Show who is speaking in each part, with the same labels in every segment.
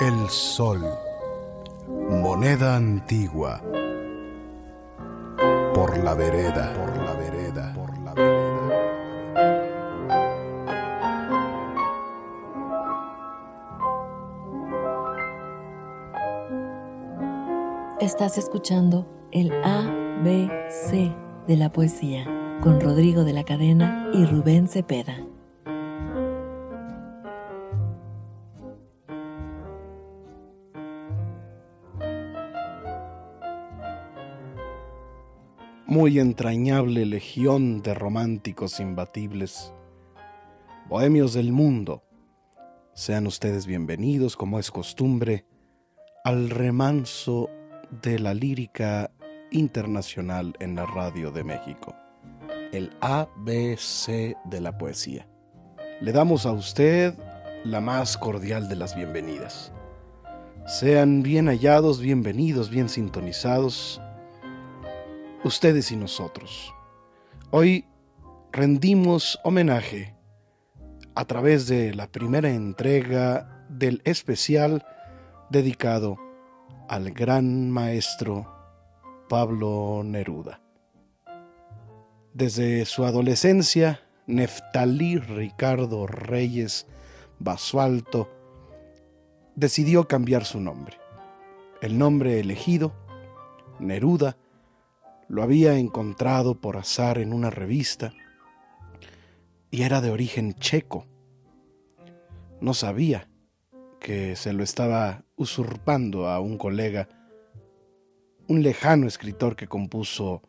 Speaker 1: el sol, moneda antigua, por la vereda, por la vereda, por la vereda.
Speaker 2: Estás escuchando el ABC de la poesía con Rodrigo de la Cadena y Rubén Cepeda.
Speaker 3: Muy entrañable legión de románticos imbatibles, bohemios del mundo, sean ustedes bienvenidos, como es costumbre, al remanso de la lírica internacional en la radio de México, el ABC de la poesía. Le damos a usted la más cordial de las bienvenidas. Sean bien hallados, bienvenidos, bien sintonizados ustedes y nosotros. Hoy rendimos homenaje a través de la primera entrega del especial dedicado al gran maestro Pablo Neruda. Desde su adolescencia, Neftalí Ricardo Reyes Basualto decidió cambiar su nombre. El nombre elegido, Neruda, lo había encontrado por azar en una revista y era de origen checo. No sabía que se lo estaba usurpando a un colega, un lejano escritor que compuso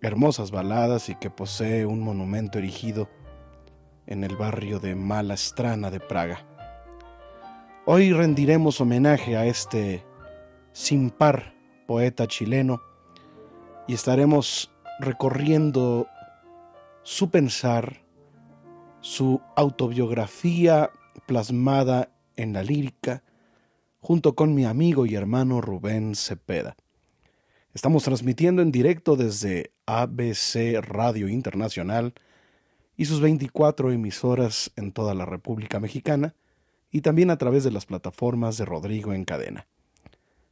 Speaker 3: hermosas baladas y que posee un monumento erigido en el barrio de Malastrana de Praga. Hoy rendiremos homenaje a este sin par poeta chileno y estaremos recorriendo su pensar, su autobiografía plasmada en la lírica, junto con mi amigo y hermano Rubén Cepeda. Estamos transmitiendo en directo desde ABC Radio Internacional y sus 24 emisoras en toda la República Mexicana y también a través de las plataformas de Rodrigo en Cadena.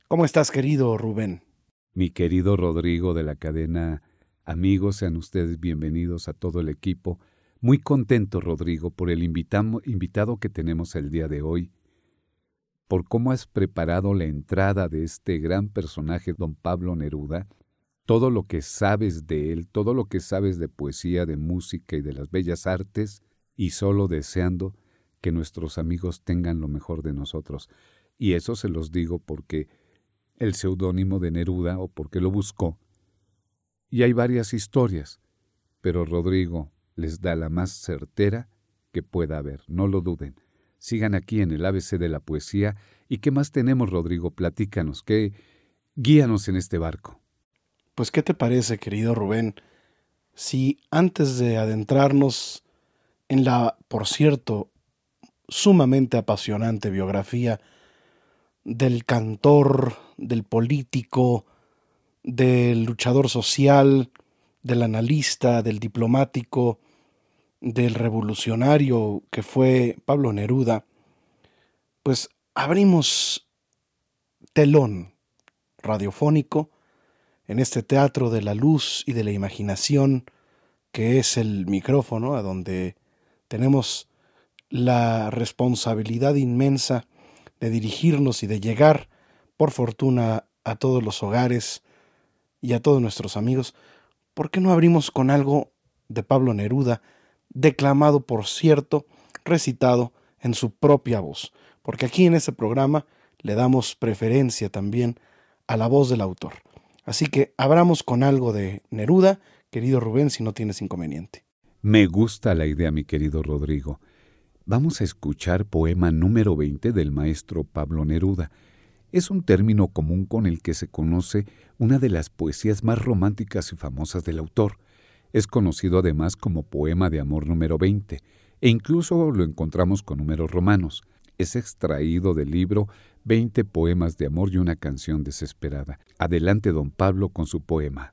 Speaker 3: ¿Cómo estás, querido Rubén?
Speaker 4: Mi querido Rodrigo de la cadena, amigos, sean ustedes bienvenidos a todo el equipo. Muy contento, Rodrigo, por el invitado que tenemos el día de hoy, por cómo has preparado la entrada de este gran personaje, don Pablo Neruda, todo lo que sabes de él, todo lo que sabes de poesía, de música y de las bellas artes, y solo deseando que nuestros amigos tengan lo mejor de nosotros. Y eso se los digo porque el seudónimo de Neruda o por qué lo buscó. Y hay varias historias, pero Rodrigo les da la más certera que pueda haber, no lo duden. Sigan aquí en el ABC de la poesía. ¿Y qué más tenemos, Rodrigo? Platícanos, ¿qué? Guíanos en este barco.
Speaker 3: Pues, ¿qué te parece, querido Rubén? Si antes de adentrarnos en la, por cierto, sumamente apasionante biografía del cantor, del político, del luchador social, del analista, del diplomático, del revolucionario que fue Pablo Neruda, pues abrimos telón radiofónico en este teatro de la luz y de la imaginación que es el micrófono, a donde tenemos la responsabilidad inmensa de dirigirnos y de llegar, por fortuna, a todos los hogares y a todos nuestros amigos, ¿por qué no abrimos con algo de Pablo Neruda, declamado, por cierto, recitado en su propia voz? Porque aquí en este programa le damos preferencia también a la voz del autor. Así que abramos con algo de Neruda, querido Rubén, si no tienes inconveniente.
Speaker 4: Me gusta la idea, mi querido Rodrigo. Vamos a escuchar poema número 20 del maestro Pablo Neruda. Es un término común con el que se conoce una de las poesías más románticas y famosas del autor. Es conocido además como poema de amor número 20, e incluso lo encontramos con números romanos. Es extraído del libro 20 poemas de amor y una canción desesperada. Adelante, don Pablo, con su poema.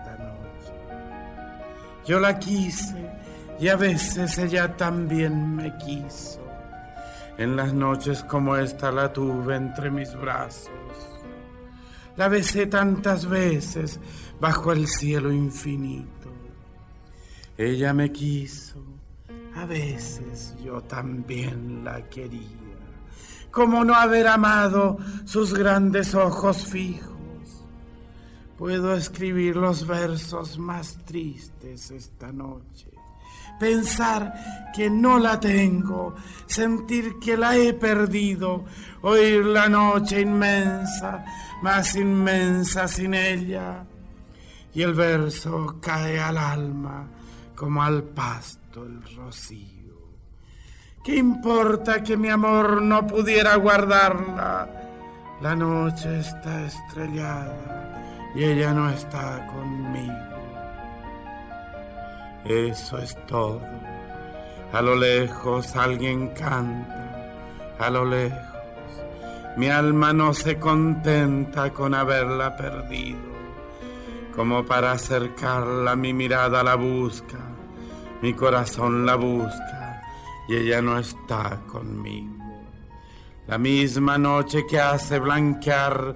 Speaker 5: Yo la quise y a veces ella también me quiso. En las noches como esta la tuve entre mis brazos. La besé tantas veces bajo el cielo infinito. Ella me quiso, a veces yo también la quería. Como no haber amado sus grandes ojos fijos? Puedo escribir los versos más tristes esta noche pensar que no la tengo, sentir que la he perdido, oír la noche inmensa, más inmensa sin ella. Y el verso cae al alma como al pasto el rocío. ¿Qué importa que mi amor no pudiera guardarla? La noche está estrellada y ella no está conmigo. Eso es todo. A lo lejos alguien canta, a lo lejos. Mi alma no se contenta con haberla perdido. Como para acercarla mi mirada la busca, mi corazón la busca y ella no está conmigo. La misma noche que hace blanquear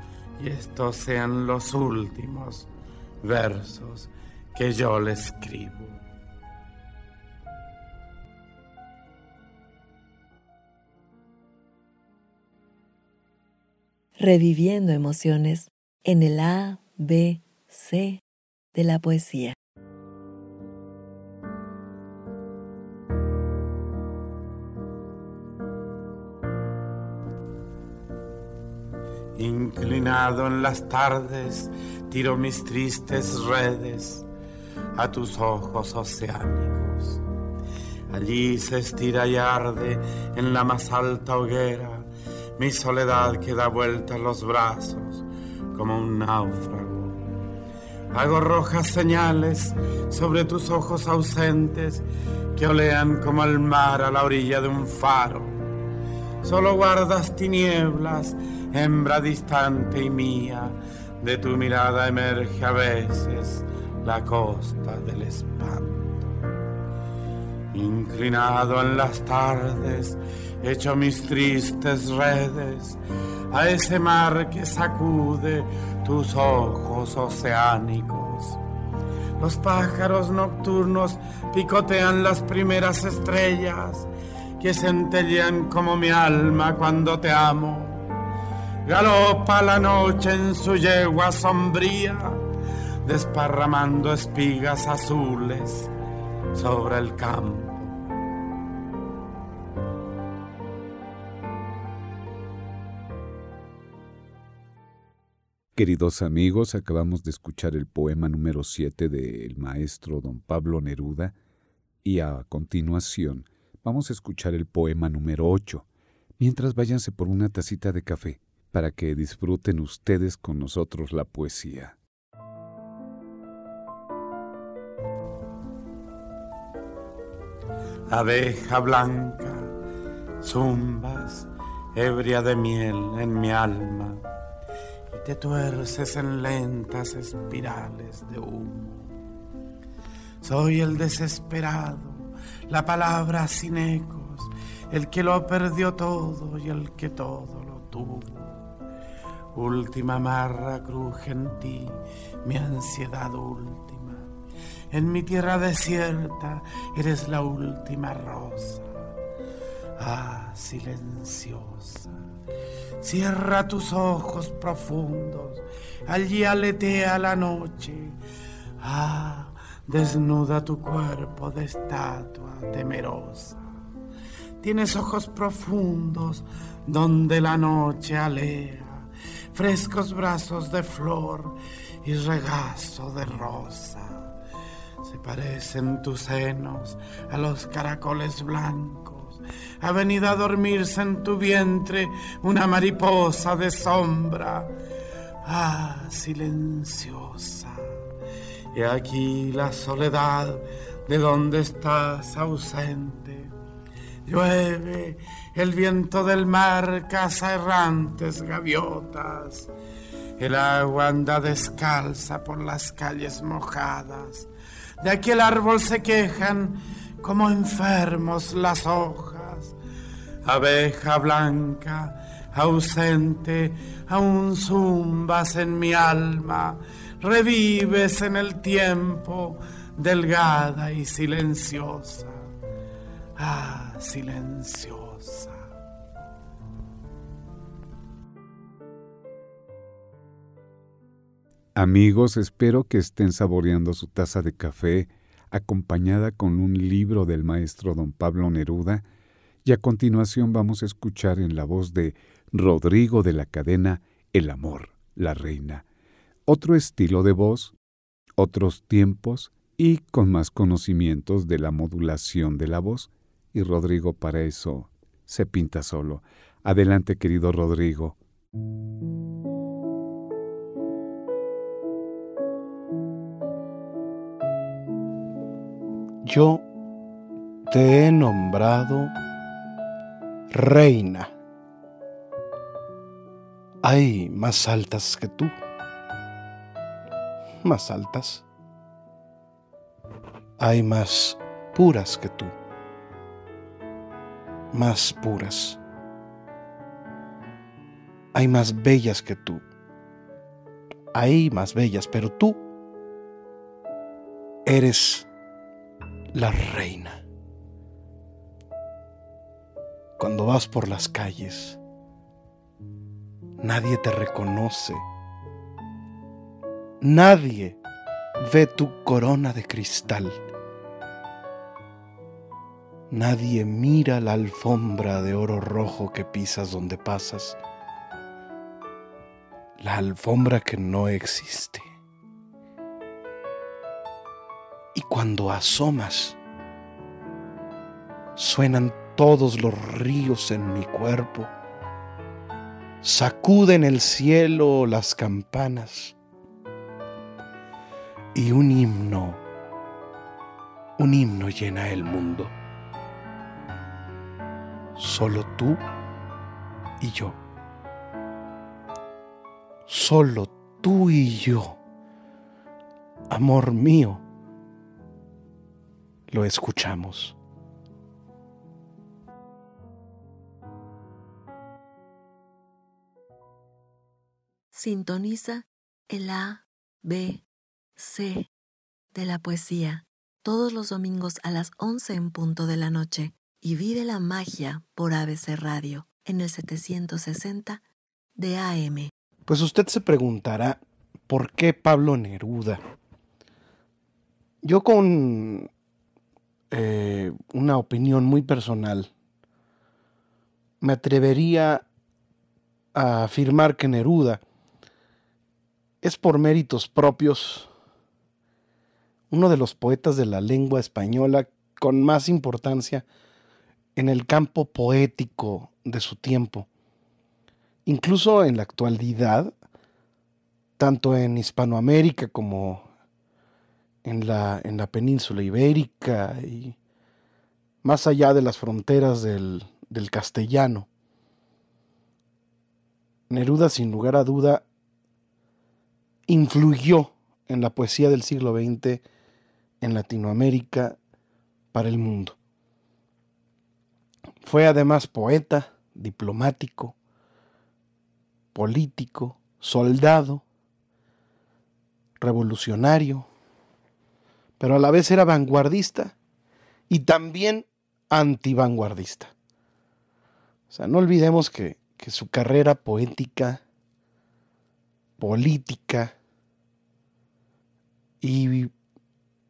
Speaker 5: y estos sean los últimos versos que yo le escribo.
Speaker 2: reviviendo emociones en el A, B, C de la poesía.
Speaker 5: Inclinado en las tardes, tiro mis tristes redes a tus ojos oceánicos. Allí se estira y arde en la más alta hoguera mi soledad que da vuelta los brazos como un náufrago. Hago rojas señales sobre tus ojos ausentes que olean como el mar a la orilla de un faro. Solo guardas tinieblas, hembra distante y mía, de tu mirada emerge a veces la costa del espanto. Inclinado en las tardes, echo mis tristes redes a ese mar que sacude tus ojos oceánicos. Los pájaros nocturnos picotean las primeras estrellas que centellean como mi alma cuando te amo. Galopa la noche en su yegua sombría, desparramando espigas azules sobre el campo.
Speaker 4: Queridos amigos, acabamos de escuchar el poema número 7 del maestro don Pablo Neruda y a continuación vamos a escuchar el poema número 8. Mientras váyanse por una tacita de café para que disfruten ustedes con nosotros la poesía.
Speaker 5: Abeja blanca, zumbas, ebria de miel en mi alma te tuerces en lentas espirales de humo. Soy el desesperado, la palabra sin ecos, el que lo perdió todo y el que todo lo tuvo. Última marra cruje en ti, mi ansiedad última. En mi tierra desierta eres la última rosa. Ah, silenciosa Cierra tus ojos profundos, allí aletea la noche. Ah, desnuda tu cuerpo de estatua temerosa. Tienes ojos profundos donde la noche alea, frescos brazos de flor y regazo de rosa. Se parecen tus senos a los caracoles blancos ha venido a dormirse en tu vientre una mariposa de sombra. Ah, silenciosa. Y aquí la soledad de donde estás ausente. Llueve el viento del mar, caza errantes gaviotas. El agua anda descalza por las calles mojadas. De aquel árbol se quejan como enfermos las hojas abeja blanca, ausente, aún zumbas en mi alma, revives en el tiempo, delgada y silenciosa. Ah, silenciosa.
Speaker 4: Amigos, espero que estén saboreando su taza de café acompañada con un libro del maestro don Pablo Neruda, y a continuación vamos a escuchar en la voz de Rodrigo de la cadena El amor, la reina. Otro estilo de voz, otros tiempos y con más conocimientos de la modulación de la voz. Y Rodrigo para eso se pinta solo. Adelante, querido Rodrigo.
Speaker 3: Yo te he nombrado reina. Hay más altas que tú. Más altas. Hay más puras que tú. Más puras. Hay más bellas que tú. Hay más bellas, pero tú eres la reina cuando vas por las calles. Nadie te reconoce. Nadie ve tu corona de cristal. Nadie mira la alfombra de oro rojo que pisas donde pasas. La alfombra que no existe. Y cuando asomas, suenan todos los ríos en mi cuerpo sacuden el cielo las campanas y un himno, un himno llena el mundo. Solo tú y yo. Solo tú y yo. Amor mío, lo escuchamos.
Speaker 2: Sintoniza el A, B, C de la poesía todos los domingos a las 11 en punto de la noche y vive la magia por ABC Radio en el 760 de AM.
Speaker 3: Pues usted se preguntará, ¿por qué Pablo Neruda? Yo con eh, una opinión muy personal, me atrevería a afirmar que Neruda es por méritos propios uno de los poetas de la lengua española con más importancia en el campo poético de su tiempo. Incluso en la actualidad, tanto en Hispanoamérica como en la, en la península ibérica y más allá de las fronteras del, del castellano. Neruda, sin lugar a duda, influyó en la poesía del siglo XX en Latinoamérica para el mundo. Fue además poeta, diplomático, político, soldado, revolucionario, pero a la vez era vanguardista y también antivanguardista. O sea, no olvidemos que, que su carrera poética, política, y,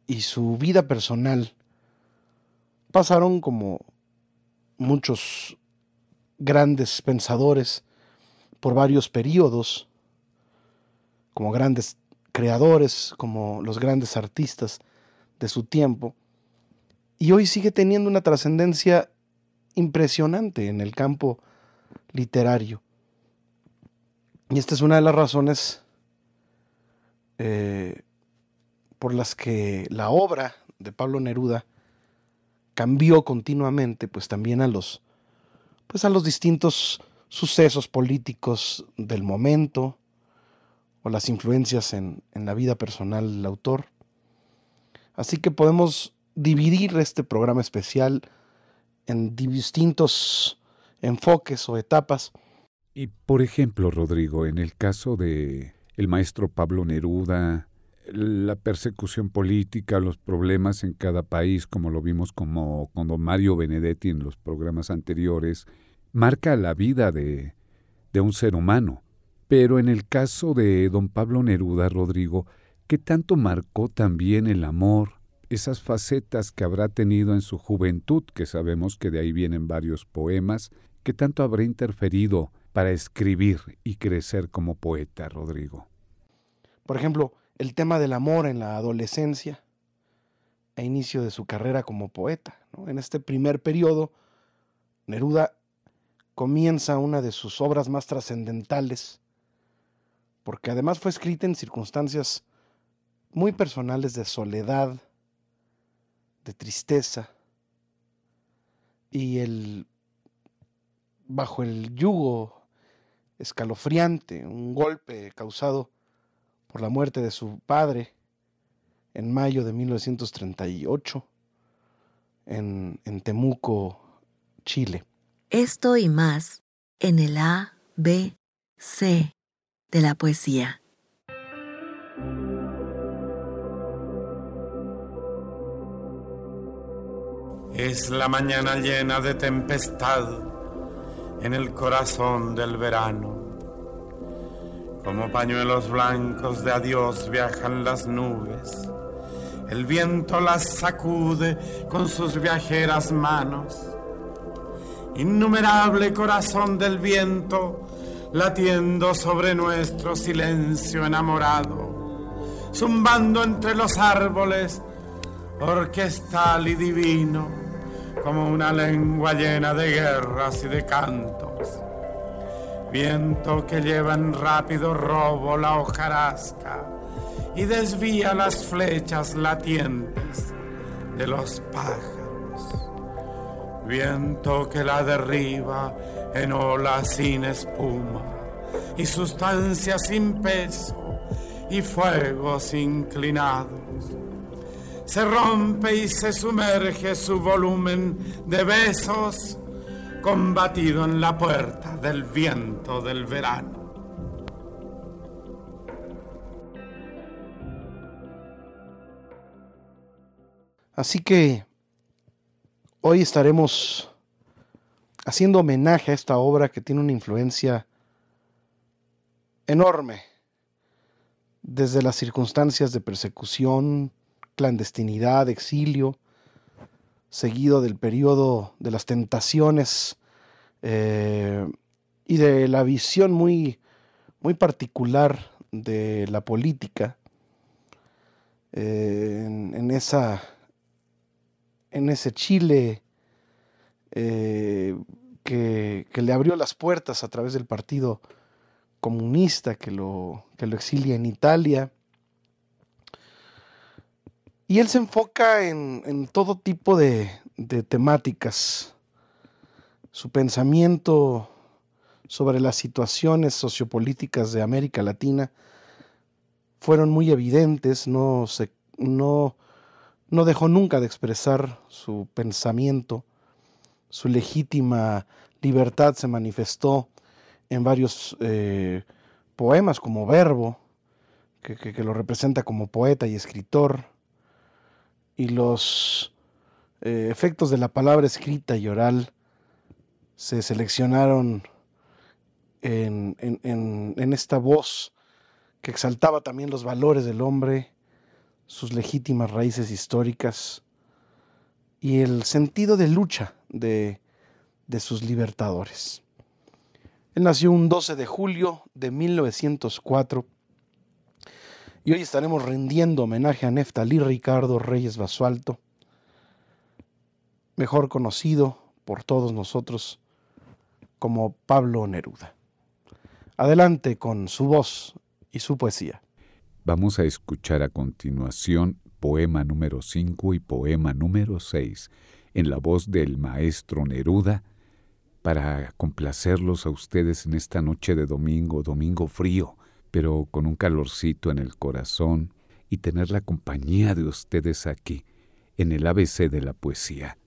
Speaker 3: y su vida personal pasaron como muchos grandes pensadores por varios periodos, como grandes creadores, como los grandes artistas de su tiempo, y hoy sigue teniendo una trascendencia impresionante en el campo literario. Y esta es una de las razones eh, por las que la obra de Pablo Neruda cambió continuamente, pues también a los, pues a los distintos sucesos políticos del momento o las influencias en, en la vida personal del autor. Así que podemos dividir este programa especial en distintos enfoques o etapas.
Speaker 4: Y por ejemplo, Rodrigo, en el caso de el maestro Pablo Neruda, la persecución política, los problemas en cada país, como lo vimos como con Mario Benedetti en los programas anteriores, marca la vida de, de un ser humano. Pero en el caso de don Pablo Neruda, Rodrigo, ¿qué tanto marcó también el amor, esas facetas que habrá tenido en su juventud, que sabemos que de ahí vienen varios poemas, ¿qué tanto habrá interferido para escribir y crecer como poeta, Rodrigo?
Speaker 3: Por ejemplo, el tema del amor en la adolescencia a inicio de su carrera como poeta. En este primer periodo, Neruda comienza una de sus obras más trascendentales, porque además fue escrita en circunstancias muy personales de soledad, de tristeza, y el bajo el yugo escalofriante, un golpe causado por la muerte de su padre en mayo de 1938 en, en Temuco, Chile.
Speaker 2: Esto y más en el A, B, C de la poesía.
Speaker 5: Es la mañana llena de tempestad en el corazón del verano como pañuelos blancos de adiós viajan las nubes. El viento las sacude con sus viajeras manos. Innumerable corazón del viento latiendo sobre nuestro silencio enamorado, zumbando entre los árboles, orquestal y divino, como una lengua llena de guerras y de cantos Viento que lleva en rápido robo la hojarasca y desvía las flechas latientes de los pájaros. Viento que la derriba en olas sin espuma y sustancia sin peso y fuegos inclinados. Se rompe y se sumerge su volumen de besos combatido en la puerta del viento del verano.
Speaker 3: Así que hoy estaremos haciendo homenaje a esta obra que tiene una influencia enorme desde las circunstancias de persecución, clandestinidad, exilio, seguido del periodo de las tentaciones eh, y de la visión muy, muy particular de la política eh, en, esa, en ese Chile eh, que, que, le abrió las puertas a través del Partido Comunista que lo, que lo exilia en Italia. Y él se enfoca en, todo tipo de, temáticas. Su pensamiento sobre las situaciones sociopolíticas de América Latina fueron muy evidentes, no, se, no, no dejó nunca de expresar su pensamiento, su legítima libertad se manifestó en varios eh, poemas como verbo, que, lo representa como poeta y escritor, y los eh, efectos de la palabra escrita y oral se seleccionaron en, en, en, en esta voz que exaltaba también los valores del hombre, sus legítimas raíces históricas y el sentido de lucha de, de, sus libertadores. Él nació un 12 de julio de 1904 y hoy estaremos rindiendo homenaje a Neftalí Ricardo Reyes Basualto, mejor conocido por todos nosotros como Pablo Neruda. Adelante con su voz y su poesía.
Speaker 4: Vamos a escuchar a continuación poema número 5 y poema número 6 en la voz del maestro Neruda para complacerlos a ustedes en esta noche de domingo, domingo frío, pero con un calorcito en el corazón y tener la compañía de ustedes aquí en el ABC de la poesía.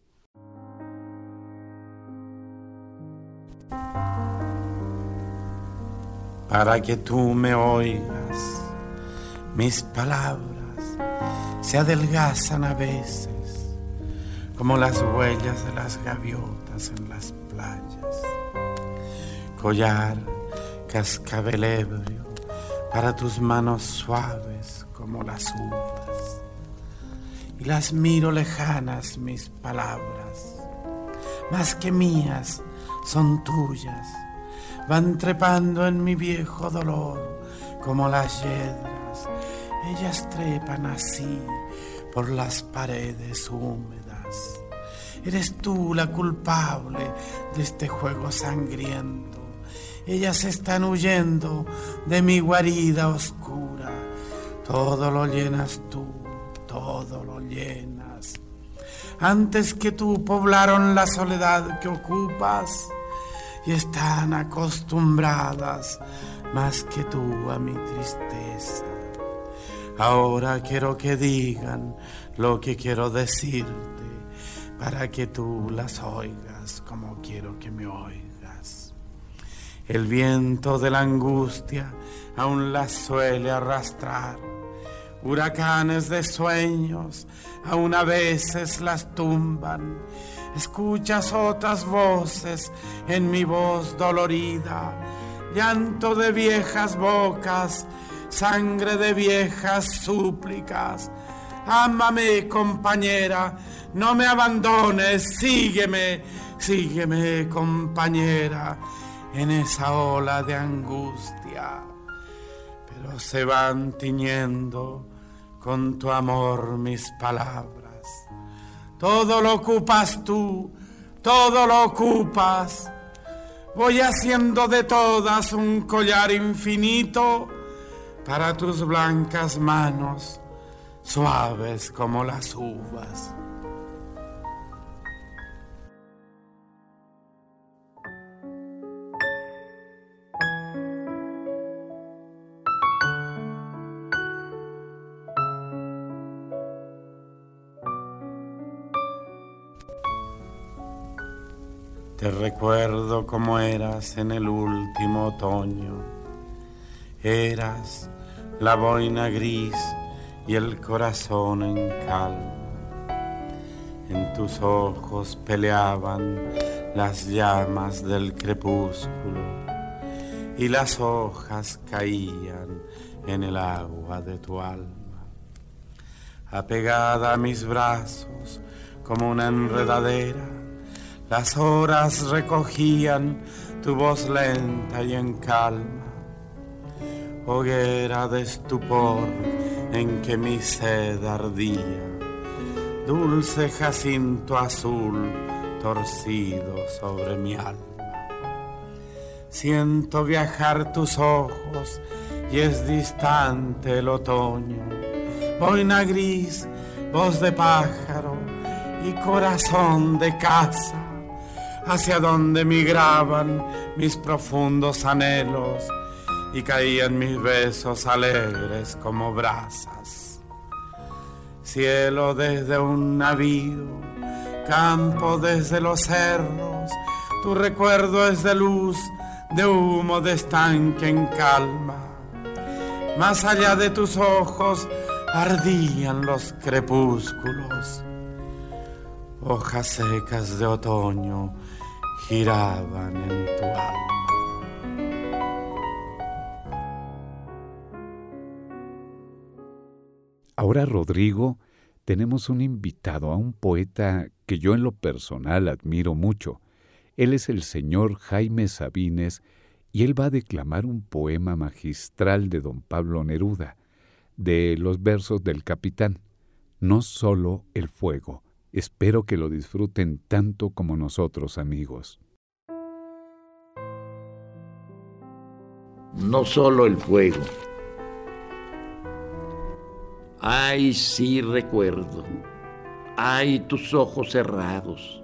Speaker 5: Para que tú me oigas, mis palabras se adelgazan a veces como las huellas de las gaviotas en las playas. Collar, cascabel ebrio, para tus manos suaves como las uvas. Y las miro lejanas mis palabras, más que mías, son tuyas. Van trepando en mi viejo dolor como las yedras. Ellas trepan así por las paredes húmedas. Eres tú la culpable de este juego sangriento. Ellas están huyendo de mi guarida oscura. Todo lo llenas tú, todo lo llenas. Antes que tú poblaron la soledad que ocupas y están acostumbradas más que tú a mi tristeza. Ahora quiero que digan lo que quiero decirte para que tú las oigas como quiero que me oigas. El viento de la angustia aún las suele arrastrar. Huracanes de sueños aún a veces las tumban. Escuchas otras voces en mi voz dolorida, llanto de viejas bocas, sangre de viejas súplicas. Ámame, compañera, no me abandones, sígueme, sígueme, compañera, en esa ola de angustia. Pero se van tiñendo con tu amor mis palabras. Todo lo ocupas tú, todo lo ocupas. voy haciendo de todas un collar infinito para tus blancas manos, suaves como las uvas. Recuerdo como eras en el último otoño. Eras la boina gris y el corazón en calma. En tus ojos peleaban las llamas del crepúsculo y las hojas caían en el agua de tu alma. Apegada a mis brazos como una enredadera, las horas recogían tu voz lenta y en calma. Hoguera de estupor en que mi sed ardía, dulce jacinto azul torcido sobre mi alma. Siento viajar tus ojos y es distante el otoño, boina gris, voz de pájaro y corazón de casa, hacia donde migraban mis profundos anhelos y caían mis besos alegres como brasas. Cielo desde un navío, campo desde los cerros, tu recuerdo es de luz, de humo, de estanque en calma. Más allá de tus ojos ardían los crepúsculos. Hojas secas de otoño giraban en tu alma.
Speaker 4: Ahora, Rodrigo, tenemos un invitado a un poeta que yo en lo personal admiro mucho. Él es el señor Jaime Sabines y él va a declamar un poema magistral de don Pablo Neruda, de los versos del capitán. No solo el fuego. Espero que lo disfruten tanto como nosotros, amigos.
Speaker 6: No solo el fuego Ay, sí recuerdo. Ay, tus ojos cerrados,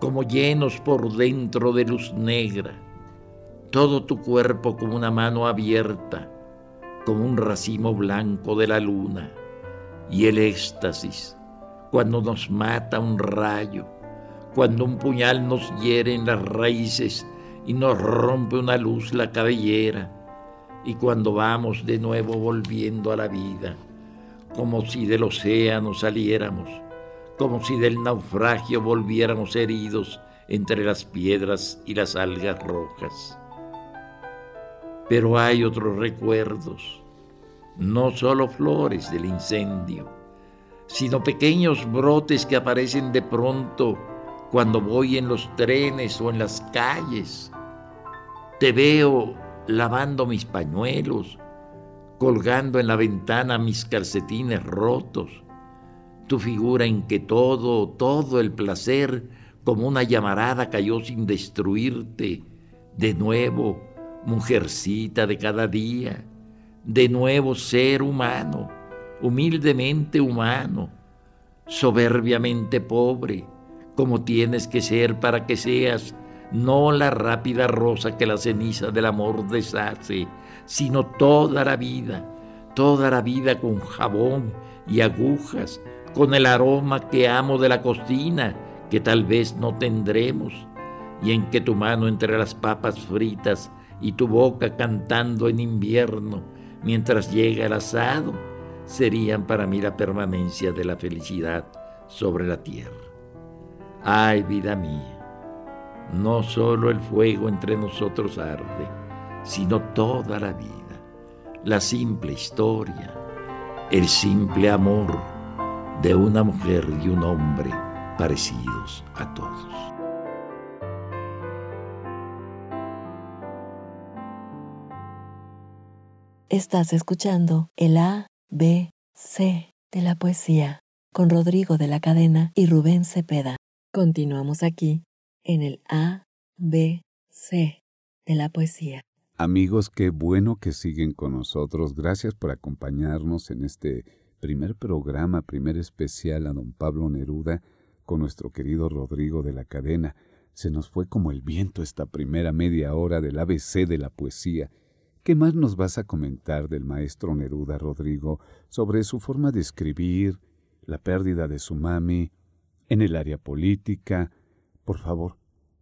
Speaker 6: como llenos por dentro de luz negra. Todo tu cuerpo como una mano abierta, como un racimo blanco de la luna. Y el éxtasis, cuando nos mata un rayo, cuando un puñal nos hiere en las raíces y nos rompe una luz la cabellera, y cuando vamos de nuevo volviendo a la vida como si del océano saliéramos, como si del naufragio volviéramos heridos entre las piedras y las algas rojas. Pero hay otros recuerdos, no solo flores del incendio, sino pequeños brotes que aparecen de pronto cuando voy en los trenes o en las calles. Te veo lavando mis pañuelos, colgando en la ventana mis calcetines rotos, tu figura en que todo, todo el placer como una llamarada cayó sin destruirte, de nuevo, mujercita de cada día, de nuevo ser humano, humildemente humano, soberbiamente pobre, como tienes que ser para que seas no la rápida rosa que la ceniza del amor deshace, sino toda la vida, toda la vida con jabón y agujas, con el aroma que amo de la cocina, que tal vez no tendremos, y en que tu mano entre las papas fritas y tu boca cantando en invierno mientras llega el asado, serían para mí la permanencia de la felicidad sobre la tierra. Ay, vida mía, no solo el fuego entre nosotros arde, sino toda la vida, la simple historia, el simple amor de una mujer y un hombre parecidos a todos.
Speaker 2: Estás escuchando el A, B, C de la poesía con Rodrigo de la Cadena y Rubén Cepeda. Continuamos aquí en el A, B, C de la poesía.
Speaker 4: Amigos, qué bueno que siguen con nosotros. Gracias por acompañarnos en este primer programa, primer especial a don Pablo Neruda con nuestro querido Rodrigo de la Cadena. Se nos fue como el viento esta primera media hora del ABC de la poesía. ¿Qué más nos vas a comentar del maestro Neruda, Rodrigo, sobre su forma de escribir, la pérdida de su mami, en el área política? Por favor,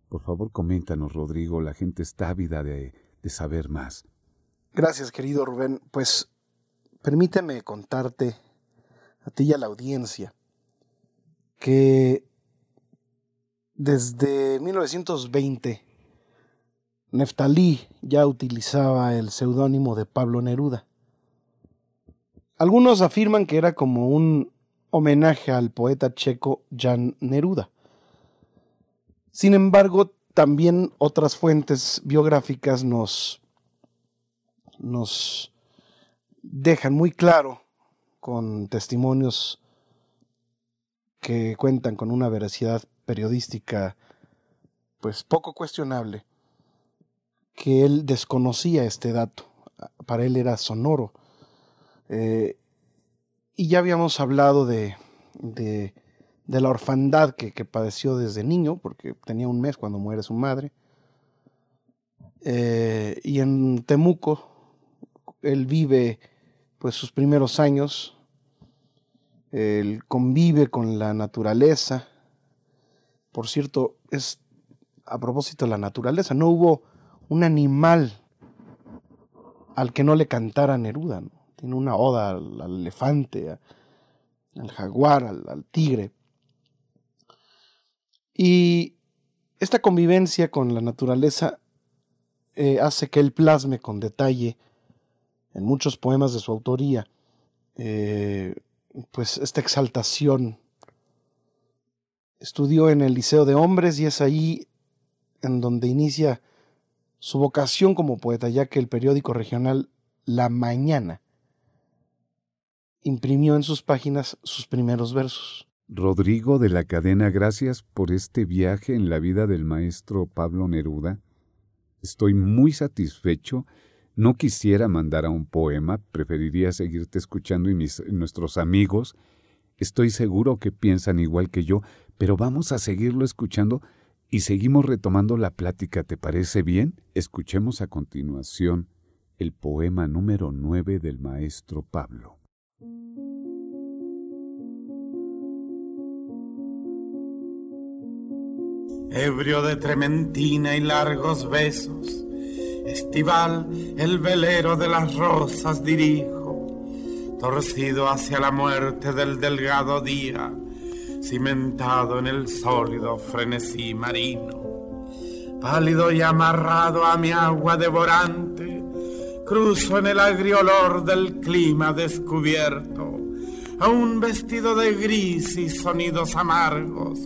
Speaker 4: por favor, coméntanos, Rodrigo, la gente está ávida de, de saber más.
Speaker 3: Gracias, querido Rubén. Pues permíteme contarte a ti y a la audiencia que desde 1920 Neftalí ya utilizaba el seudónimo de Pablo Neruda. Algunos afirman que era como un homenaje al poeta checo Jan Neruda. Sin embargo, también otras fuentes biográficas nos, nos dejan muy claro, con testimonios que cuentan con una veracidad periodística pues poco cuestionable, que él desconocía este dato, para él era sonoro. Eh, y ya habíamos hablado de, de, la orfandad que, que, padeció desde niño, porque tenía un mes cuando muere su madre. Eh, y en Temuco, él vive pues sus primeros años, él convive con la naturaleza, por cierto, es a propósito de la naturaleza, no hubo un animal al que no le cantara Neruda. Tiene una oda al, elefante, al jaguar, al, al, tigre. Y esta convivencia con la naturaleza eh, hace que él plasme con detalle en muchos poemas de su autoría eh, pues esta exaltación estudió en el Liceo de Hombres y es ahí en donde inicia su vocación como poeta, ya que el periódico regional La Mañana imprimió en sus páginas sus primeros versos.
Speaker 4: Rodrigo de la Cadena, gracias por este viaje en la vida del maestro Pablo Neruda. Estoy muy satisfecho. No quisiera mandar a un poema, preferiría seguirte escuchando y mis, nuestros amigos. Estoy seguro que piensan igual que yo, pero vamos a seguirlo escuchando y seguimos retomando la plática. ¿Te parece bien? Escuchemos a continuación el poema número 9 del maestro Pablo.
Speaker 5: Ebrio de trementina y largos besos, estival el velero de las rosas dirijo, torcido hacia la muerte del delgado día cimentado en el sólido frenesí marino. Pálido y amarrado a mi agua devorante, cruzo en el agrio olor del clima descubierto, un vestido de gris y sonidos amargos,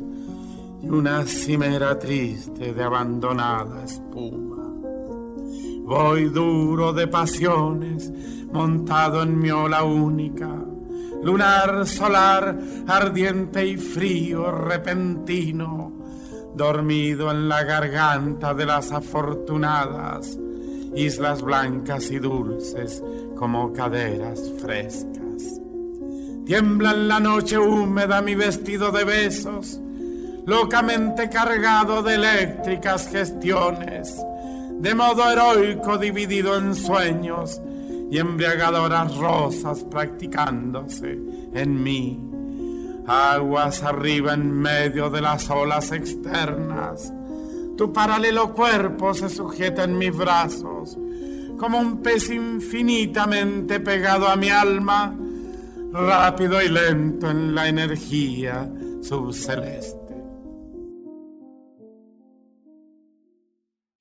Speaker 5: y una cimera triste de abandonada espuma. Voy duro de pasiones, montado en mi ola única, lunar solar, ardiente y frío, repentino, dormido en la garganta de las afortunadas, islas blancas y dulces como caderas frescas. Tiembla en la noche húmeda mi vestido de besos, locamente cargado de eléctricas gestiones, de modo heroico dividido en sueños, y embriagadoras rosas practicándose en mí. Aguas arriba en medio de las olas externas, tu paralelo cuerpo se sujeta en mis brazos, como un pez infinitamente pegado a mi alma, rápido y lento en la energía subceleste.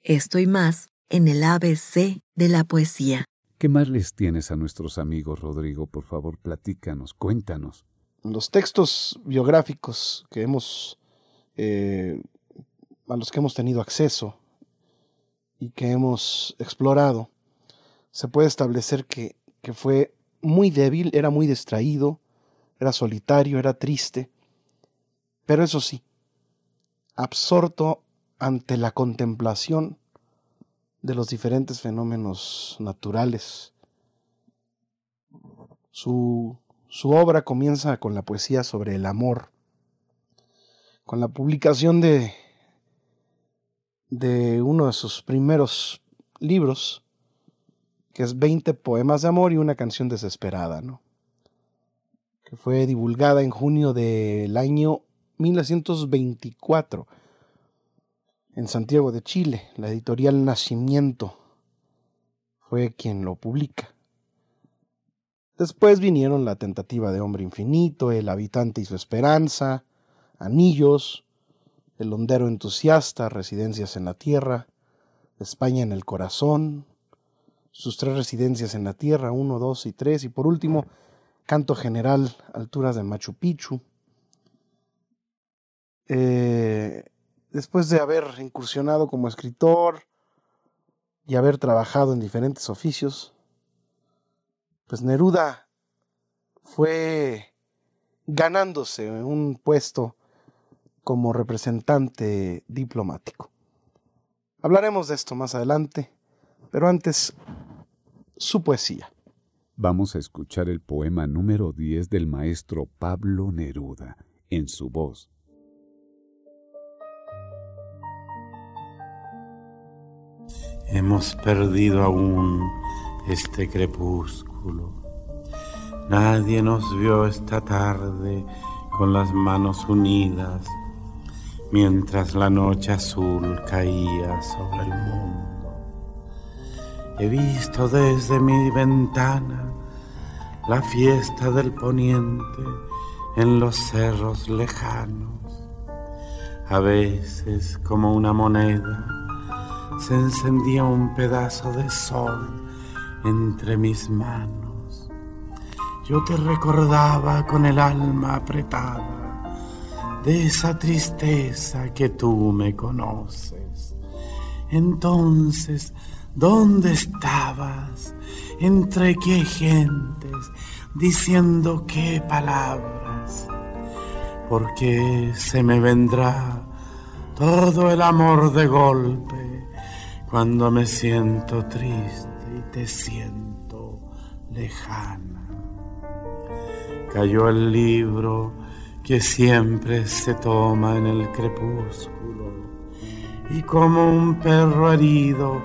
Speaker 2: Esto y más en el ABC de la poesía.
Speaker 4: ¿Qué más les tienes a nuestros amigos, Rodrigo? Por favor, platícanos, cuéntanos.
Speaker 3: Los textos biográficos que hemos, eh, a los que hemos tenido acceso y que hemos explorado, se puede establecer que, que fue muy débil, era muy distraído, era solitario, era triste, pero eso sí, absorto ante la contemplación de los diferentes fenómenos naturales. Su, su obra comienza con la poesía sobre el amor, con la publicación de, de uno de sus primeros libros, que es 20 poemas de amor y una canción desesperada, ¿no? que fue divulgada en junio del año 1924 en Santiago de Chile. La editorial Nacimiento fue quien lo publica. Después vinieron La tentativa de hombre infinito, El habitante y su esperanza, Anillos, El hondero entusiasta, Residencias en la tierra, España en el corazón, sus tres residencias en la tierra, uno, dos y tres, y por último, Canto General, Alturas de Machu Picchu. Eh, después de haber incursionado como escritor y haber trabajado en diferentes oficios, pues Neruda fue ganándose un puesto como representante diplomático. Hablaremos de esto más adelante, pero antes su poesía.
Speaker 4: Vamos a escuchar el poema número 10 del maestro Pablo Neruda en su voz.
Speaker 5: Hemos perdido aún este crepúsculo. Nadie nos vio esta tarde con las manos unidas mientras la noche azul caía sobre el mundo. He visto desde mi ventana la fiesta del poniente en los cerros lejanos. A veces, como una moneda, se encendía un pedazo de sol entre mis manos. Yo te recordaba con el alma apretada de esa tristeza que tú me conoces. Entonces ¿Dónde estabas? ¿Entre qué gentes? Diciendo qué palabras. Porque se me vendrá todo el amor de golpe cuando me siento triste y te siento lejana. Cayó el libro que siempre se toma en el crepúsculo y como un perro herido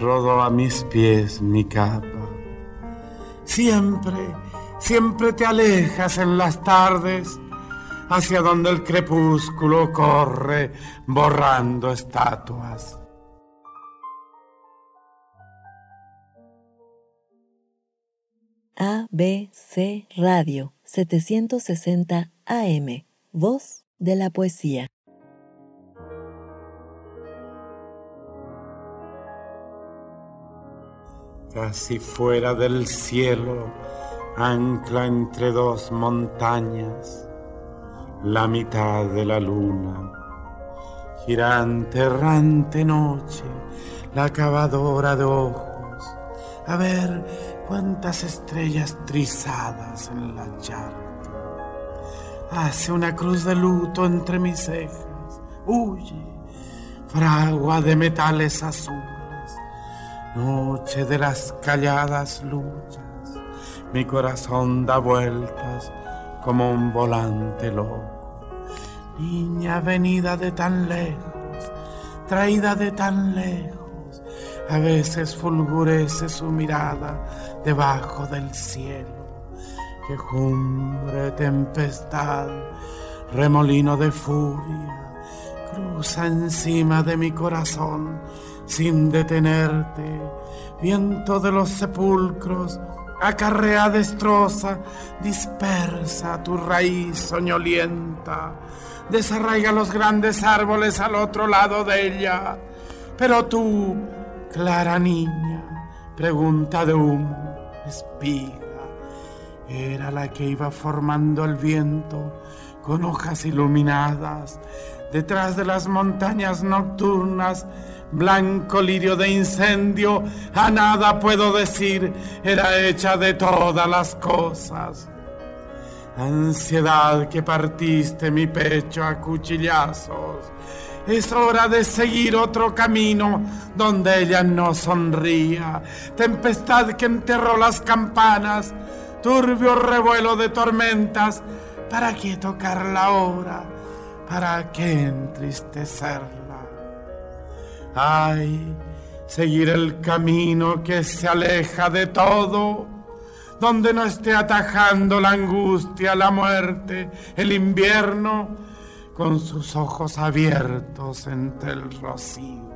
Speaker 5: rodó a mis pies mi capa. Siempre, siempre te alejas en las tardes hacia donde el crepúsculo corre borrando estatuas.
Speaker 2: ABC Radio 760 AM, voz de la poesía.
Speaker 5: casi fuera del cielo, ancla entre dos montañas, la mitad de la luna. Girante, errante noche, la cavadora de ojos, a ver cuántas estrellas trizadas en la charca. Hace una cruz de luto entre mis cejas, huye, fragua de metales azules Noche de las calladas luchas, mi corazón da vueltas como un volante loco. Niña venida de tan lejos, traída de tan lejos, a veces fulgurece su mirada debajo del cielo. Quejumbre, tempestad, remolino de furia, cruza encima de mi corazón sin detenerte. Viento de los sepulcros, acarrea, destroza, dispersa tu raíz soñolienta, desarraiga los grandes árboles al otro lado de ella. Pero tú, clara niña, pregunta de un espiga, era la que iba formando el viento con hojas iluminadas. Detrás de las montañas nocturnas blanco lirio de incendio, a nada puedo decir, era hecha de todas las cosas. Ansiedad que partiste mi pecho a cuchillazos Es hora de seguir otro camino donde ella no sonría. Tempestad que enterró las campanas, turbio revuelo de tormentas. ¿Para qué tocarla ahora? ¿Para qué entristecerla? Ay, seguir el camino que se aleja de todo, donde no esté atajando la angustia, la muerte, el invierno con sus ojos abiertos entre el rocío.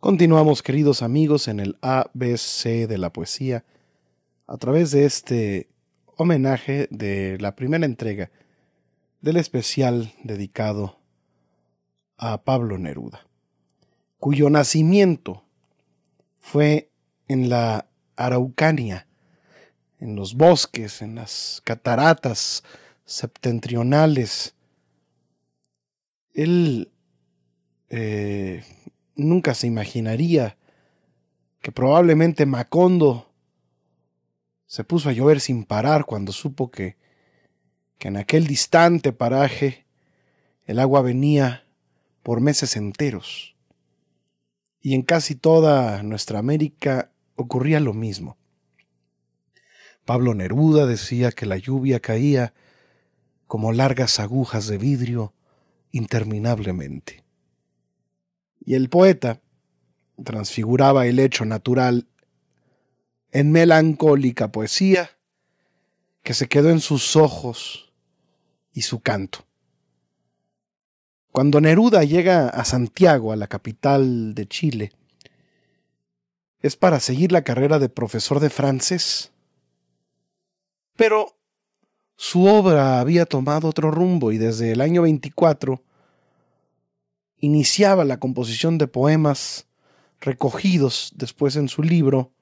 Speaker 3: Continuamos, queridos amigos, en el ABC de la poesía, a través de este homenaje de la primera entrega del especial dedicado a Pablo Neruda, cuyo nacimiento fue en la Araucanía, en los bosques, en las cataratas septentrionales. Él eh, nunca se imaginaría que probablemente Macondo se puso a llover sin parar cuando supo que, que en aquel distante paraje el agua venía por meses enteros. Y en casi toda nuestra América ocurría lo mismo. Pablo Neruda decía que la lluvia caía como largas agujas de vidrio interminablemente. Y el poeta transfiguraba el hecho natural en melancólica poesía que se quedó en sus ojos y su canto. Cuando Neruda llega a Santiago, a la capital de Chile, es para seguir la carrera de profesor de francés pero su obra había tomado otro rumbo y desde el año 24 iniciaba la composición de poemas recogidos después en su libro,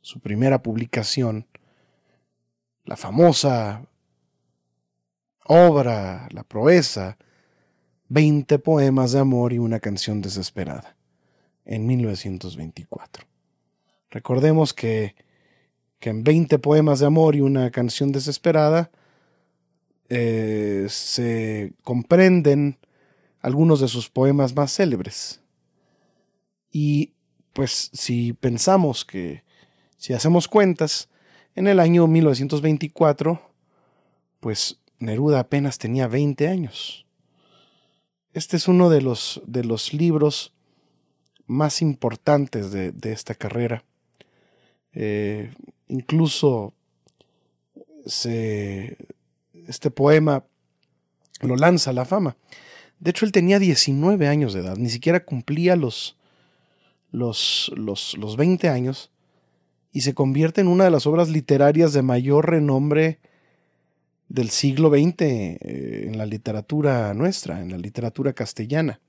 Speaker 3: su primera publicación, la famosa obra, la proeza, Veinte poemas de amor y una canción desesperada, en 1924. Recordemos que que en 20 poemas de amor y una canción desesperada eh, se comprenden algunos de sus poemas más célebres. Y pues si pensamos que, si hacemos cuentas, en el año 1924, pues Neruda apenas tenía 20 años. Este es uno de los, de los libros más importantes de, esta carrera. Eh, Incluso este poema lo lanza a la fama. De hecho, él tenía 19 años de edad, ni siquiera cumplía los, los, los, los 20 años y se convierte en una de las obras literarias de mayor renombre del siglo XX eh, en la literatura nuestra, en la literatura castellana.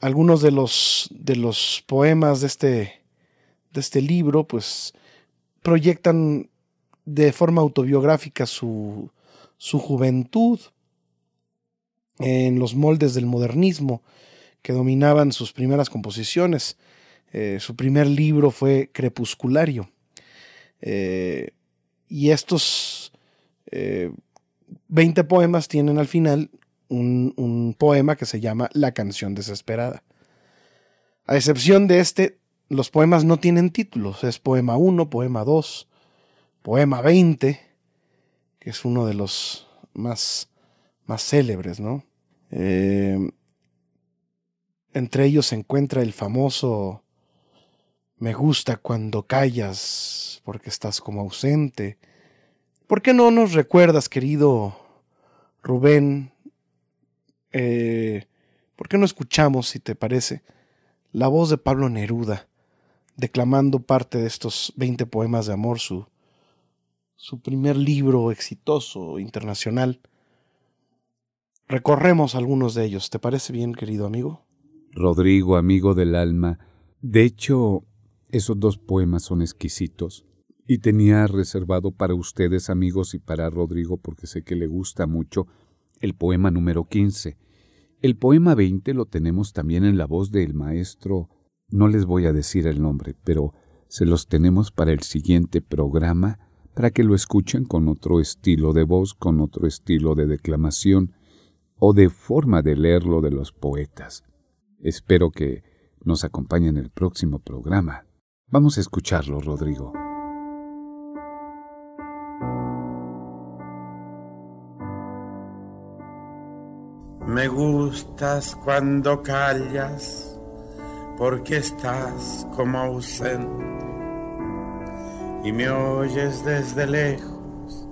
Speaker 3: Algunos de los, de los poemas de este, de este libro, pues proyectan de forma autobiográfica su, su juventud en los moldes del modernismo que dominaban sus primeras composiciones. Eh, su primer libro fue Crepusculario. Eh, y estos 20 eh, poemas tienen al final un, un, poema que se llama La canción desesperada. A excepción de este, los poemas no tienen títulos, es poema 1, poema 2, poema 20, que es uno de los más, más célebres, ¿no? Eh, entre ellos se encuentra el famoso Me gusta cuando callas porque estás como ausente. ¿Por qué no nos recuerdas, querido Rubén? Eh, ¿Por qué no escuchamos, si te parece, la voz de Pablo Neruda? Declamando parte de estos 20 poemas de amor, su, su primer libro exitoso internacional. Recorremos algunos de ellos. ¿Te parece bien, querido amigo?
Speaker 4: Rodrigo, amigo del alma. De hecho, esos dos poemas son exquisitos. Y tenía reservado para ustedes, amigos, y para Rodrigo, porque sé que le gusta mucho, el poema número 15. El poema 20 lo tenemos también en la voz del maestro no les voy a decir el nombre, pero se los tenemos para el siguiente programa para que lo escuchen con otro estilo de voz, con otro estilo de declamación o de forma de leerlo de los poetas. Espero que nos acompañen en el próximo programa. Vamos a escucharlo, Rodrigo.
Speaker 5: Me gustas cuando callas, porque estás como ausente y me oyes desde lejos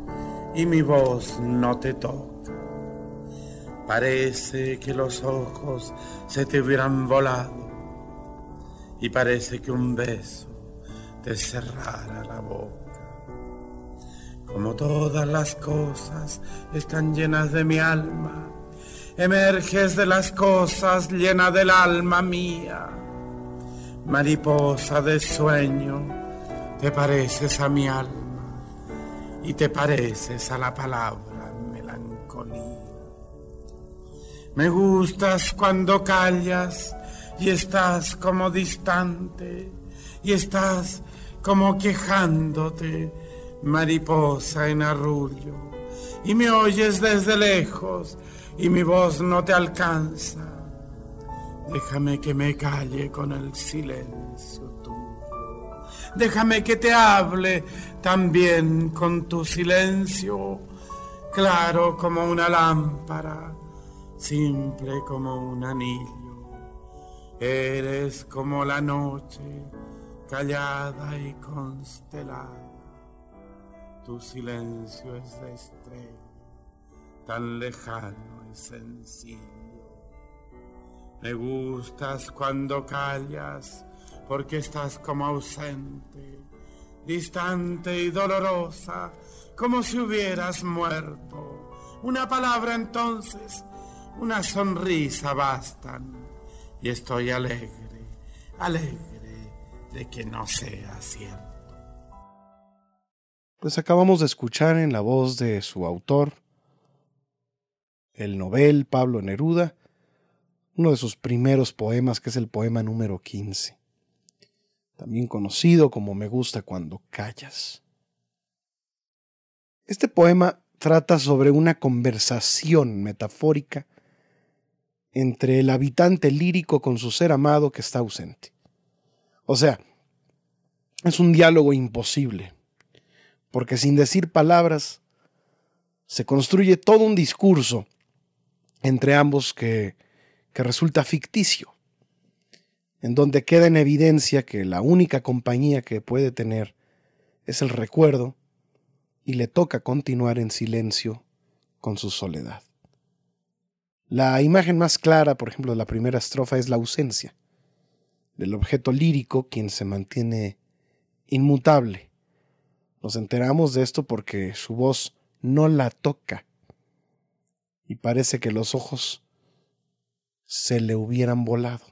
Speaker 5: y mi voz no te toca. Parece que los ojos se te hubieran volado y parece que un beso te cerrara la boca. Como todas las cosas están llenas de mi alma, emerges de las cosas llena del alma mía. Mariposa de sueño, te pareces a mi alma y te pareces a la palabra melancolía. Me gustas cuando callas y estás como distante y estás como quejándote, mariposa en arrullo, y me oyes desde lejos y mi voz no te alcanza. Déjame que me calle con el silencio tuyo. Déjame que te hable también con tu silencio, claro como una lámpara, simple como un anillo. Eres como la noche, callada y constelada. Tu silencio es de estrella, tan lejano y sencillo. Me gustas cuando callas, porque estás como ausente, distante y dolorosa, como si hubieras muerto. Una palabra entonces, una sonrisa bastan y estoy alegre, alegre de que no sea cierto.
Speaker 3: Pues acabamos de escuchar en la voz de su autor, el novel Pablo Neruda, uno de sus primeros poemas, que es el poema número 15, también conocido como Me gusta cuando callas. Este poema trata sobre una conversación metafórica entre el habitante lírico con su ser amado que está ausente. O sea, es un diálogo imposible, porque sin decir palabras se construye todo un discurso entre ambos que, que resulta ficticio, en donde queda en evidencia que la única compañía que puede tener es el recuerdo y le toca continuar en silencio con su soledad. La imagen más clara, por ejemplo, de la primera estrofa es la ausencia del objeto lírico, quien se mantiene inmutable. Nos enteramos de esto porque su voz no la toca y parece que los ojos se le hubieran volado.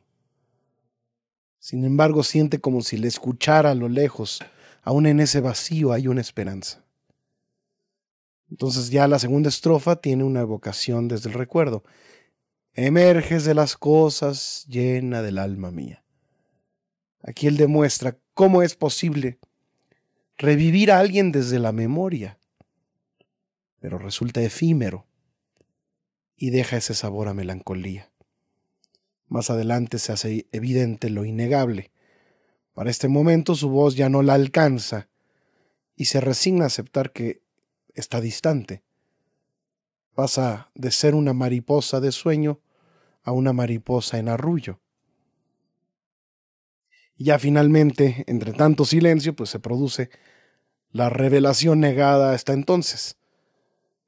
Speaker 3: Sin embargo, siente como si le escuchara a lo lejos, aún en ese vacío hay una esperanza. Entonces ya la segunda estrofa tiene una evocación desde el recuerdo emerges de las cosas llena del alma mía. Aquí él demuestra cómo es posible revivir a alguien desde la memoria, pero resulta efímero y deja ese sabor a melancolía. Más adelante se hace evidente lo innegable. Para este momento su voz ya no la alcanza y se resigna a aceptar que está distante pasa de ser una mariposa de sueño a una mariposa en arrullo. Y ya finalmente, entre tanto silencio, pues se produce la revelación negada hasta entonces.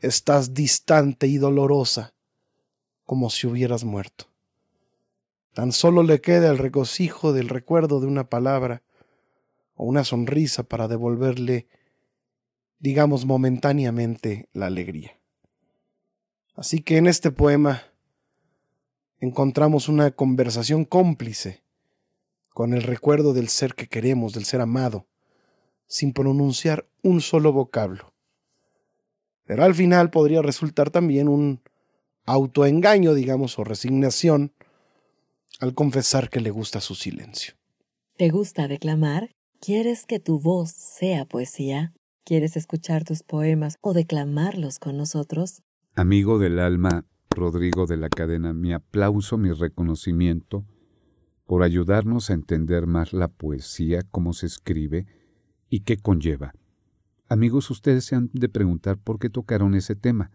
Speaker 3: Estás distante y dolorosa, como si hubieras muerto. Tan solo le queda el regocijo del recuerdo de una palabra o una sonrisa para devolverle, digamos momentáneamente, la alegría. Así que en este poema encontramos una conversación cómplice con el recuerdo del ser que queremos, del ser amado, sin pronunciar un solo vocablo. Pero al final podría resultar también un autoengaño, digamos, o resignación al confesar que le gusta su silencio.
Speaker 2: ¿Te gusta declamar? ¿Quieres que tu voz sea poesía? ¿Quieres escuchar tus poemas o declamarlos con nosotros?
Speaker 4: Amigo del alma, Rodrigo de la cadena, mi aplauso, mi reconocimiento por ayudarnos a entender más la poesía, cómo se escribe y qué conlleva. Amigos, ustedes se han de preguntar por qué tocaron ese tema.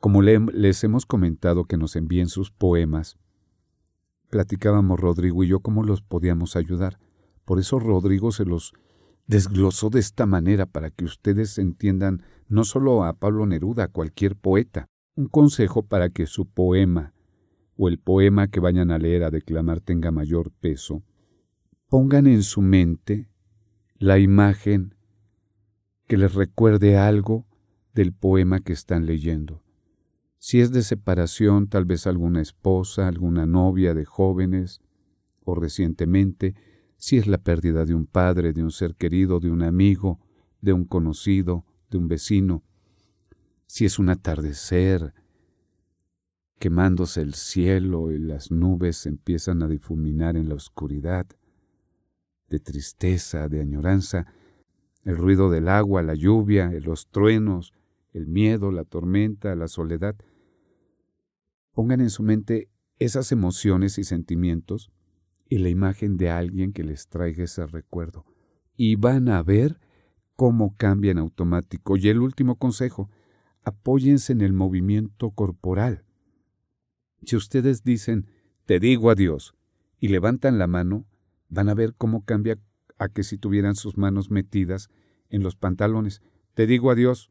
Speaker 4: Como les hemos comentado que nos envíen sus poemas, platicábamos Rodrigo y yo cómo los podíamos ayudar. Por eso Rodrigo se los desglosó de esta manera para que ustedes entiendan no solo a Pablo Neruda, a cualquier poeta. Un consejo para que su poema o el poema que vayan a leer a declamar tenga mayor peso. Pongan en su mente la imagen que les recuerde algo del poema que están leyendo. Si es de separación, tal vez alguna esposa, alguna novia de jóvenes, o recientemente, si es la pérdida de un padre, de un ser querido, de un amigo, de un conocido, de un vecino, si es un atardecer, quemándose el cielo y las nubes empiezan a difuminar en la oscuridad, de tristeza, de añoranza, el ruido del agua, la lluvia, los truenos, el miedo, la tormenta, la soledad. Pongan en su mente esas emociones y sentimientos y la imagen de alguien que les traiga ese recuerdo. Y van a ver cómo cambia en automático. Y el último consejo, apóyense en el movimiento corporal. Si ustedes dicen, te digo adiós, y levantan la mano, van a ver cómo cambia a que si tuvieran sus manos metidas en los pantalones. Te digo adiós.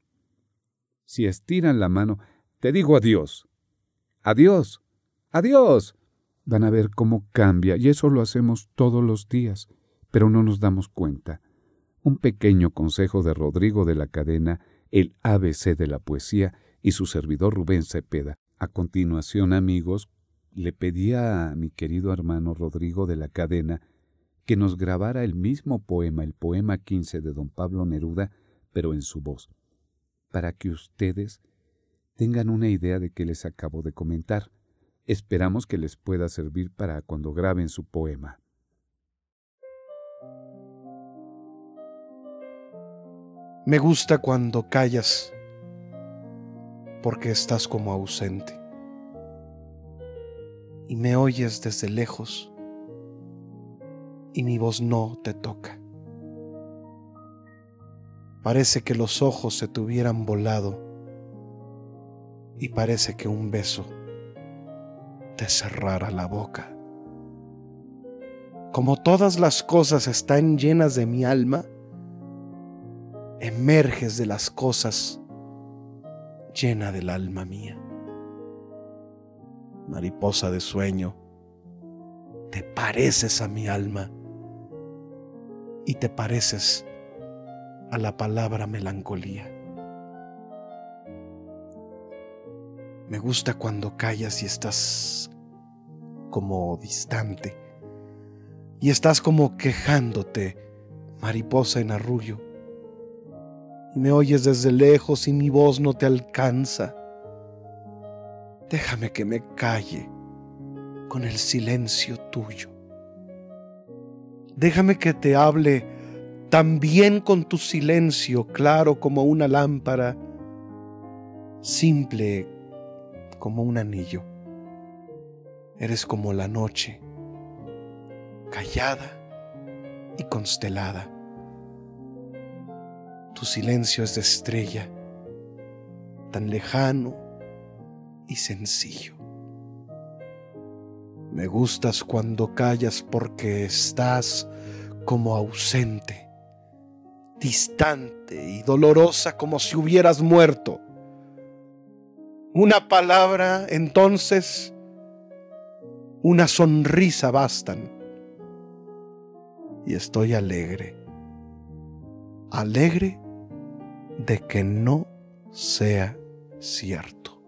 Speaker 4: Si estiran la mano, te digo adiós. Adiós. Adiós. Van a ver cómo cambia y eso lo hacemos todos los días, pero no nos damos cuenta. Un pequeño consejo de Rodrigo de la Cadena, el ABC de la poesía y su servidor Rubén Cepeda. A continuación, amigos, le pedía a mi querido hermano Rodrigo de la Cadena que nos grabara el mismo poema, el poema 15 de don Pablo Neruda, pero en su voz, para que ustedes tengan una idea de qué les acabo de comentar. Esperamos que les pueda servir para cuando graben su poema.
Speaker 3: Me gusta cuando callas, porque estás como ausente, y me oyes desde lejos y mi voz no te toca. Parece que los ojos se te hubieran volado y parece que un beso te cerrara la boca. Como todas las cosas están llenas de mi alma, emerges de las cosas llena del alma mía. Mariposa de sueño, te pareces a mi alma y te pareces a la palabra melancolía. Me gusta cuando callas y estás como distante y estás como quejándote, mariposa en arrullo. Y me oyes desde lejos y mi voz no te alcanza. Déjame que me calle con el silencio tuyo. Déjame que te hable también con tu silencio, claro como una lámpara, simple como un anillo. Eres como la noche, callada y constelada. Tu silencio es de estrella, tan lejano y sencillo. Me gustas cuando callas porque estás como ausente, distante y dolorosa como si hubieras muerto. Una palabra, entonces, una sonrisa bastan. Y estoy alegre, alegre de que no sea cierto.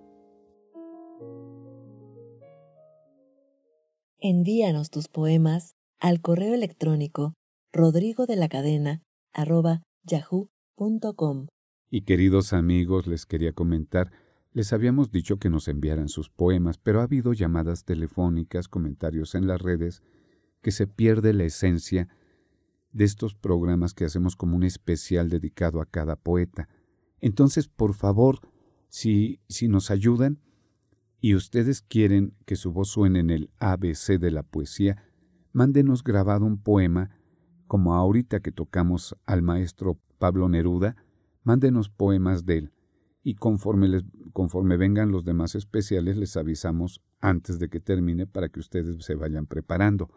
Speaker 2: Envíanos tus poemas al correo electrónico rodrigo de la cadena yahoo.com.
Speaker 4: Y queridos amigos, les quería comentar, les habíamos dicho que nos enviaran sus poemas, pero ha habido llamadas telefónicas, comentarios en las redes, que se pierde la esencia de estos programas que hacemos como un especial dedicado a cada poeta. Entonces, por favor, si, si nos ayudan y ustedes quieren que su voz suene en el ABC de la poesía, mándenos grabado un poema, como ahorita que tocamos al maestro Pablo Neruda, mándenos poemas de él y conforme, les, conforme vengan los demás especiales les avisamos antes de que termine para que ustedes se vayan preparando.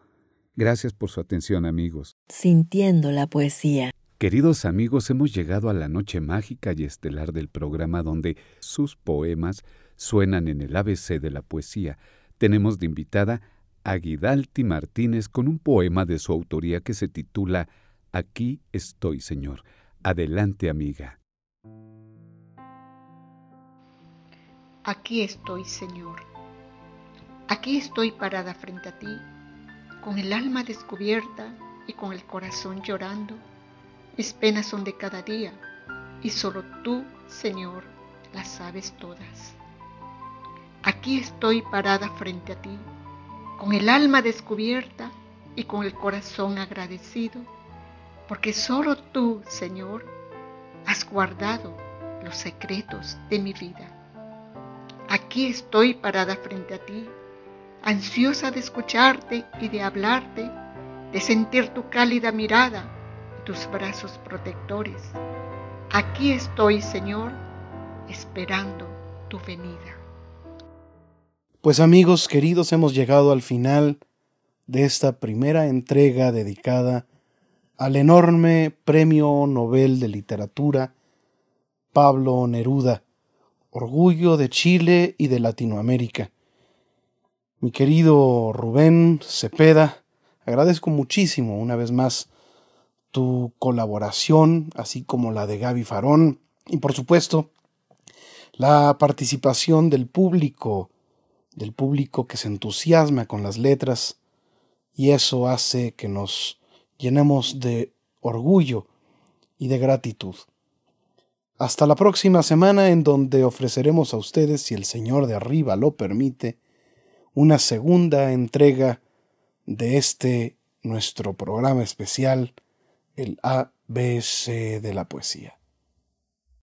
Speaker 4: Gracias por su atención amigos.
Speaker 2: Sintiendo la poesía.
Speaker 4: Queridos amigos, hemos llegado a la noche mágica y estelar del programa donde sus poemas suenan en el ABC de la poesía. Tenemos de invitada a Guidalti Martínez con un poema de su autoría que se titula Aquí estoy, Señor. Adelante, amiga.
Speaker 7: Aquí estoy, Señor. Aquí estoy parada frente a ti, con el alma descubierta y con el corazón llorando. Mis penas son de cada día y solo tú, Señor, las sabes todas. Aquí estoy parada frente a ti, con el alma descubierta y con el corazón agradecido, porque solo tú, Señor, has guardado los secretos de mi vida. Aquí estoy parada frente a ti, ansiosa de escucharte y de hablarte, de sentir tu cálida mirada y tus brazos protectores. Aquí estoy, Señor, esperando tu venida.
Speaker 3: Pues amigos queridos, hemos llegado al final de esta primera entrega dedicada al enorme Premio Nobel de Literatura Pablo Neruda orgullo de Chile y de Latinoamérica. Mi querido Rubén Cepeda, agradezco muchísimo una vez más tu colaboración, así como la de Gaby Farón, y por supuesto la participación del público, del público que se entusiasma con las letras, y eso hace que nos llenemos de orgullo y de gratitud. Hasta la próxima semana en donde ofreceremos a ustedes, si el Señor de arriba lo permite, una segunda entrega de este nuestro programa especial, el ABC de la poesía.